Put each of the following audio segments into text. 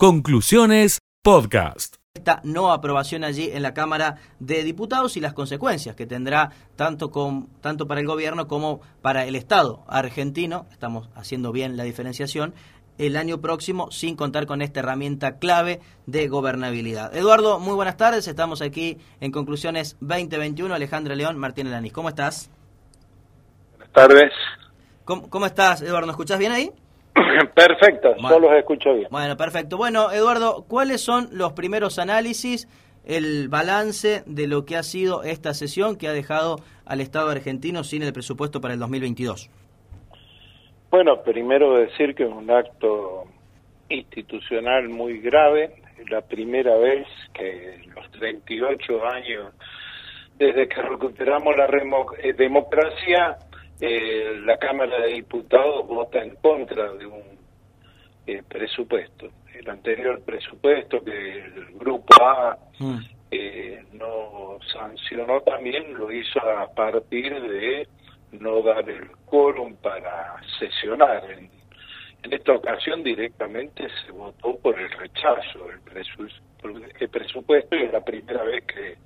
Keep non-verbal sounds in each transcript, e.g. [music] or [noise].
Conclusiones Podcast. Esta no aprobación allí en la Cámara de Diputados y las consecuencias que tendrá tanto, con, tanto para el gobierno como para el Estado argentino, estamos haciendo bien la diferenciación, el año próximo sin contar con esta herramienta clave de gobernabilidad. Eduardo, muy buenas tardes, estamos aquí en Conclusiones 2021. Alejandra León, Martín Elanis, ¿cómo estás? Buenas tardes. ¿Cómo, cómo estás, Eduardo? ¿Nos escuchás bien ahí? [laughs] Perfecto, yo los escucho bien. Bueno, perfecto. Bueno, Eduardo, ¿cuáles son los primeros análisis, el balance de lo que ha sido esta sesión que ha dejado al Estado argentino sin el presupuesto para el 2022? Bueno, primero decir que es un acto institucional muy grave, la primera vez que en los 38 años desde que recuperamos la eh, democracia eh, la Cámara de Diputados vota en contra de un eh, presupuesto. El anterior presupuesto que el Grupo A mm. eh, no sancionó también lo hizo a partir de no dar el quórum para sesionar. En, esta ocasión directamente se votó por el rechazo del presupuesto y es la primera vez que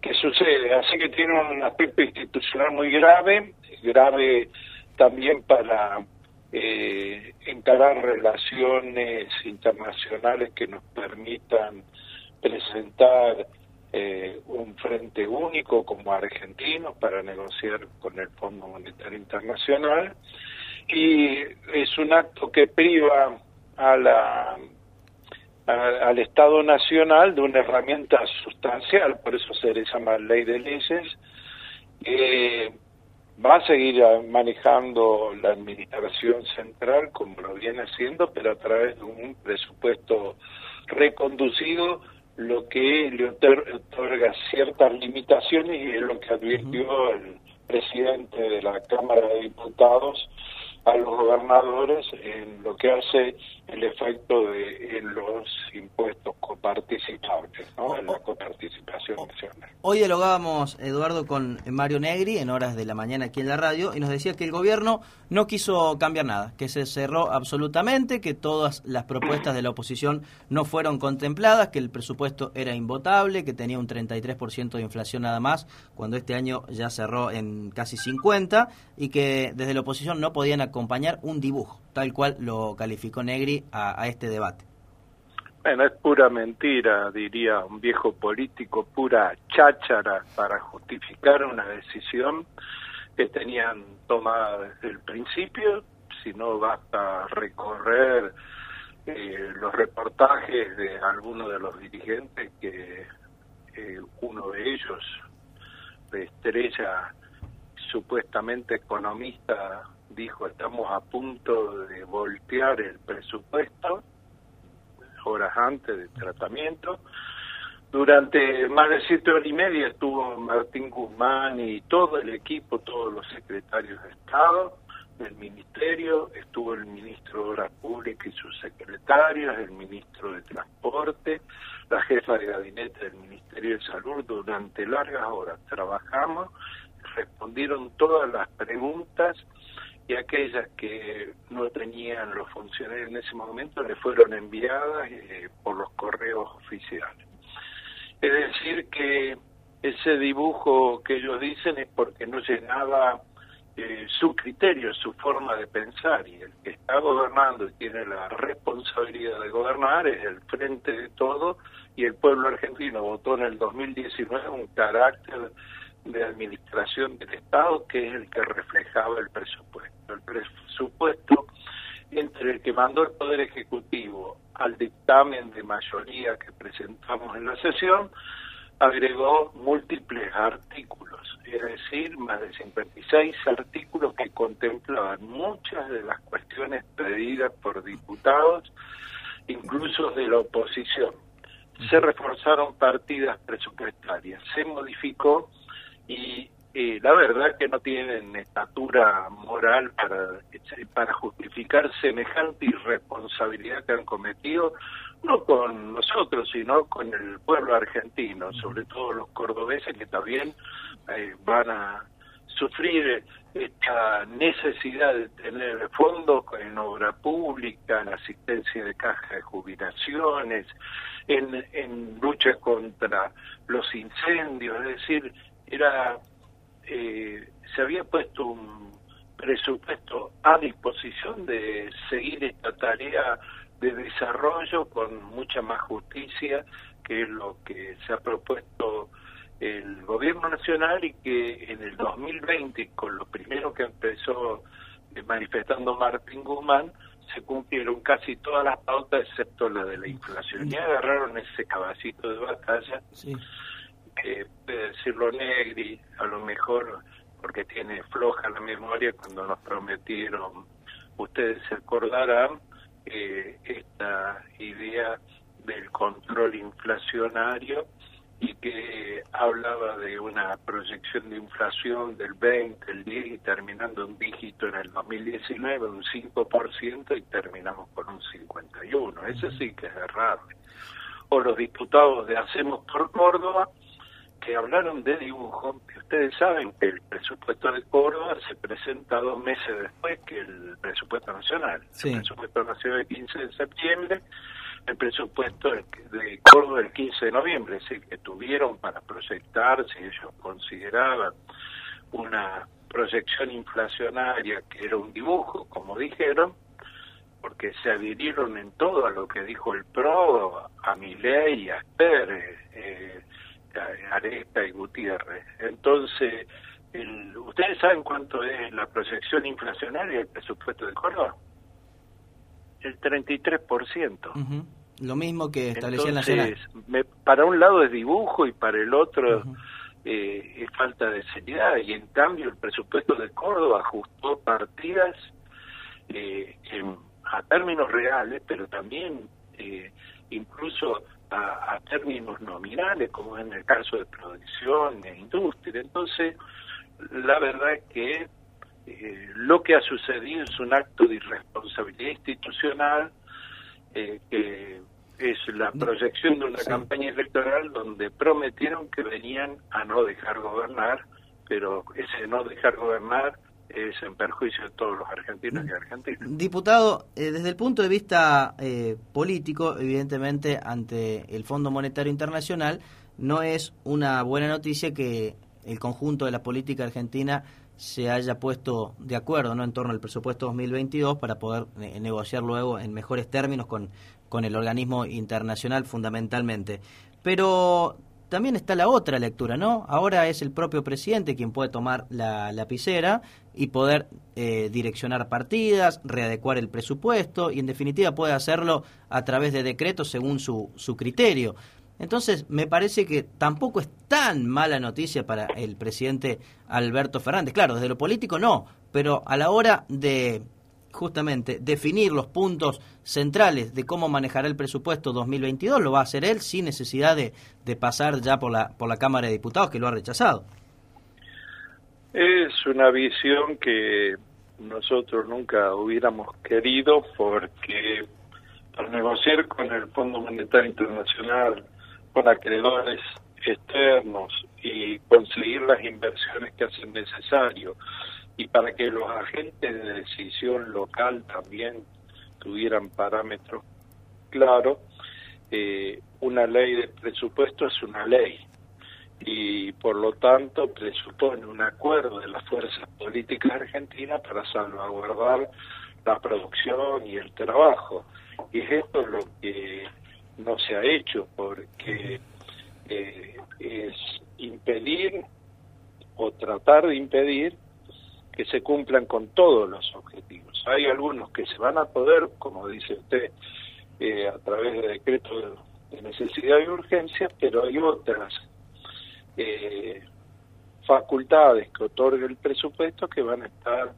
que sucede. Así que tiene un aspecto institucional muy grave grave también para eh, encarar relaciones internacionales que nos permitan presentar eh, un frente único como argentinos para negociar con el Fondo Monetario Internacional. Y es un acto que priva a la al Estado Nacional de una herramienta sustancial, por eso se le llama ley de leyes, eh, va a seguir manejando la administración central como lo viene haciendo, pero a través de un presupuesto reconducido, lo que le otorga ciertas limitaciones y es lo que advirtió el presidente de la Cámara de Diputados a los gobernadores en lo que hace el efecto de en los impuestos coparticipables, ¿no? en la coparticipación nacional. Hoy dialogábamos, Eduardo, con Mario Negri en horas de la mañana aquí en la radio y nos decía que el gobierno no quiso cambiar nada, que se cerró absolutamente, que todas las propuestas de la oposición no fueron contempladas, que el presupuesto era invotable, que tenía un 33% de inflación nada más, cuando este año ya cerró en casi 50 y que desde la oposición no podían acompañar un dibujo, tal cual lo calificó Negri a, este debate. Bueno, es pura mentira, diría un viejo político, pura cháchara para justificar una decisión que tenían tomada desde el principio, si no basta recorrer eh, los reportajes de algunos de los dirigentes que eh, uno de ellos, de estrella supuestamente economista dijo estamos a punto de voltear el presupuesto horas antes del tratamiento. Durante más de siete horas y media estuvo Martín Guzmán y todo el equipo, todos los secretarios de Estado del Ministerio, estuvo el ministro de Obras Públicas y sus secretarios, el ministro de Transporte, la jefa de gabinete del Ministerio de Salud, durante largas horas trabajamos, respondieron todas las preguntas y aquellas que no tenían los funcionarios en ese momento le fueron enviadas eh, por los correos oficiales. Es decir, que ese dibujo que ellos dicen es porque no llenaba eh, su criterio, su forma de pensar, y el que está gobernando y tiene la responsabilidad de gobernar es el frente de todo, y el pueblo argentino votó en el 2019 un carácter de administración del Estado que es el que reflejaba el presupuesto. El presupuesto entre el que mandó el Poder Ejecutivo al dictamen de mayoría que presentamos en la sesión, agregó múltiples artículos, es decir, más de 56 artículos que contemplaban muchas de las cuestiones pedidas por diputados, incluso de la oposición. Se reforzaron partidas presupuestarias, se modificó y eh, la verdad que no tienen estatura moral para, para justificar semejante irresponsabilidad que han cometido, no con nosotros, sino con el pueblo argentino, sobre todo los cordobeses que también eh, van a sufrir esta necesidad de tener fondos en obra pública, en asistencia de caja de jubilaciones, en, en lucha contra los incendios, es decir, era eh, se había puesto un presupuesto a disposición de seguir esta tarea de desarrollo con mucha más justicia, que es lo que se ha propuesto el gobierno nacional y que en el 2020, con lo primero que empezó eh, manifestando Martín Guzmán, se cumplieron casi todas las pautas excepto la de la inflación. Y agarraron ese cabacito de batalla, que puede decirlo Negri, a lo mejor porque tiene floja la memoria cuando nos prometieron, ustedes se acordarán, eh, esta idea del control inflacionario y que hablaba de una proyección de inflación del 20, el 10 y terminando un dígito en el 2019, un 5% y terminamos con un 51. Eso sí que es errable. O los diputados de Hacemos por Córdoba que hablaron de dibujo, que ustedes saben que el presupuesto de Córdoba se presenta dos meses después que el presupuesto nacional. El presupuesto nacional el 15 de septiembre, el presupuesto de Córdoba el 15 de noviembre, es decir, que tuvieron para proyectar, si ellos consideraban una proyección inflacionaria que era un dibujo, como dijeron, porque se adhirieron en todo a lo que dijo el PRO, a Milei, a Pérez, eh, Aresta y Gutiérrez. Entonces, ¿ustedes saben cuánto es la proyección inflacionaria del presupuesto de Córdoba? El 33%. Lo mismo que establecía Nacional. Me, para un lado es dibujo y para el otro eh, es falta de seriedad. Y en cambio el presupuesto de Córdoba ajustó partidas eh, a términos reales, pero también eh, incluso a, términos nominales, como en el caso de producción e industria. Entonces, la verdad es que eh, lo que ha sucedido es un acto de irresponsabilidad institucional eh, que es la proyección de una campaña electoral donde prometieron que venían a no dejar gobernar, pero ese no dejar gobernar es en perjuicio de todos los argentinos y argentinas. Diputado, eh, desde el punto de vista eh, político, evidentemente, ante el Fondo Monetario Internacional, no es una buena noticia que el conjunto de la política argentina se haya puesto de acuerdo no en torno al presupuesto 2022 para poder eh, negociar luego en mejores términos con, con el organismo internacional fundamentalmente. Pero también está la otra lectura, ¿no? Ahora es el propio presidente quien puede tomar la lapicera y poder eh, direccionar partidas, readecuar el presupuesto y en definitiva puede hacerlo a través de decretos según su, su criterio. Entonces, me parece que tampoco es tan mala noticia para el presidente Alberto Fernández. Claro, desde lo político no, pero a la hora de justamente definir los puntos centrales de cómo manejará el presupuesto 2022 lo va a hacer él sin necesidad de, de pasar ya por la, por la Cámara de Diputados que lo ha rechazado. Es una visión que nosotros nunca hubiéramos querido porque al negociar con el Fondo Monetario Internacional, con acreedores externos y conseguir las inversiones que hacen necesario y para que los agentes de decisión local también tuvieran parámetros claros, eh, una ley de presupuesto es una ley y por lo tanto presupone un acuerdo de las fuerzas políticas argentinas para salvaguardar la producción y el trabajo. Y esto es lo que no se ha hecho porque eh, es impedir o tratar de impedir que se cumplan con todos los objetivos. Hay algunos que se van a poder, como dice usted, eh, a través de decretos de necesidad y urgencia, pero hay otras eh, facultades que otorga el presupuesto que van a estar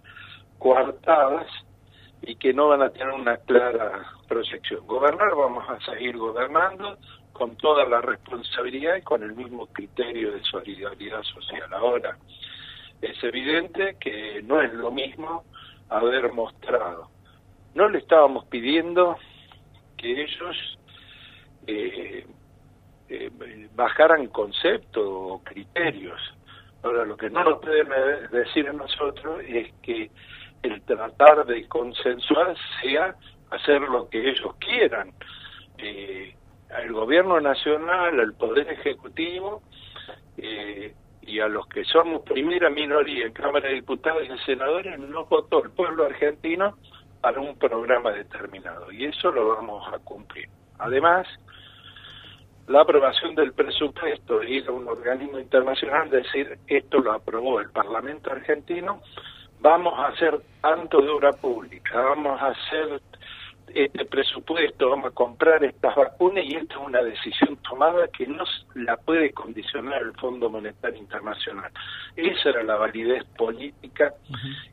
coartadas y que no van a tener una clara proyección. Gobernar, vamos a seguir gobernando con toda la responsabilidad y con el mismo criterio de solidaridad social. Ahora, es evidente que no es lo mismo haber mostrado. No le estábamos pidiendo que ellos eh, eh, bajaran conceptos o criterios. Ahora, lo que no nos pueden decir a nosotros es que el tratar de consensuar sea hacer lo que ellos quieran. Eh, al gobierno nacional, al poder ejecutivo eh, y a los que somos primera minoría en Cámara de Diputados y Senadores, no votó el pueblo argentino para un programa determinado y eso lo vamos a cumplir. Además, la aprobación del presupuesto y ir a un organismo internacional decir esto lo aprobó el Parlamento argentino, vamos a hacer tanto de obra pública, vamos a hacer este presupuesto, vamos a comprar estas vacunas y esta es una decisión tomada que no la puede condicionar el Fondo Monetario Internacional. Esa era la validez política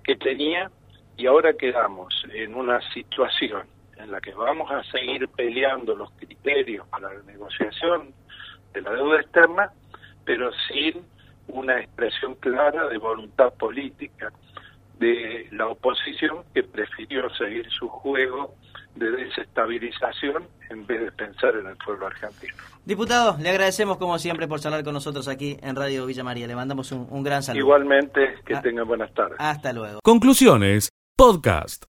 que tenía y ahora quedamos en una situación en la que vamos a seguir peleando los criterios para la negociación de la deuda externa, pero sin una expresión clara de voluntad política de la oposición que prefirió seguir su juego de desestabilización en vez de pensar en el pueblo argentino. Diputado, le agradecemos como siempre por charlar con nosotros aquí en Radio Villa María. Le mandamos un, gran saludo. Igualmente, que ah, tenga buenas tardes. Hasta luego. Conclusiones, podcast.